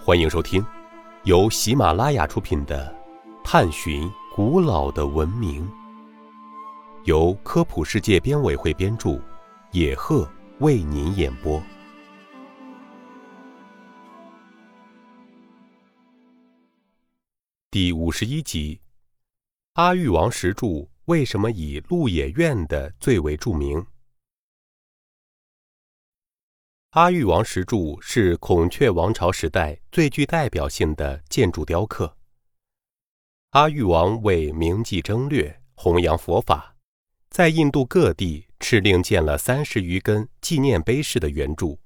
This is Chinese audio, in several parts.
欢迎收听由喜马拉雅出品的《探寻古老的文明》，由科普世界编委会编著，野鹤为您演播。第五十一集：阿育王石柱为什么以鹿野苑的最为著名？阿育王石柱是孔雀王朝时代最具代表性的建筑雕刻。阿育王为铭记征略、弘扬佛法，在印度各地敕令建了三十余根纪念碑式的圆柱，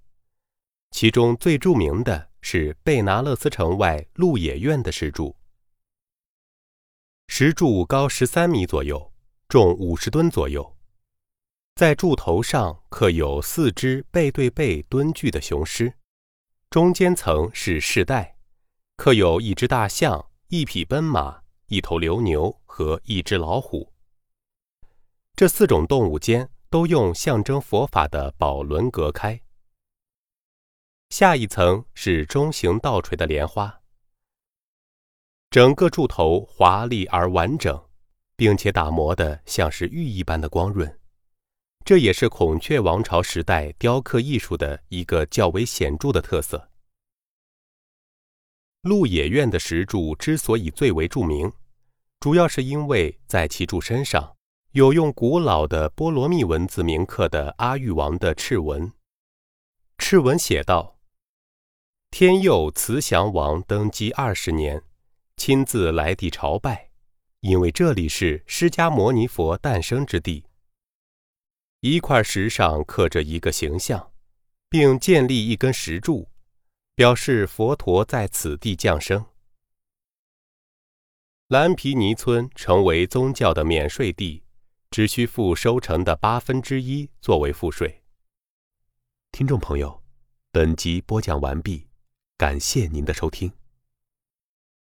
其中最著名的是贝拿勒斯城外鹿野苑的石柱。石柱高十三米左右，重五十吨左右。在柱头上刻有四只背对背蹲踞的雄狮，中间层是饰带，刻有一只大象、一匹奔马、一头流牛和一只老虎。这四种动物间都用象征佛法的宝轮隔开。下一层是中型倒垂的莲花，整个柱头华丽而完整，并且打磨的像是玉一般的光润。这也是孔雀王朝时代雕刻艺术的一个较为显著的特色。鹿野苑的石柱之所以最为著名，主要是因为在其柱身上有用古老的波罗蜜文字铭刻的阿育王的敕文。敕文写道：“天佑慈祥王登基二十年，亲自来地朝拜，因为这里是释迦牟尼佛诞生之地。”一块石上刻着一个形象，并建立一根石柱，表示佛陀在此地降生。蓝皮尼村成为宗教的免税地，只需付收成的八分之一作为赋税。听众朋友，本集播讲完毕，感谢您的收听。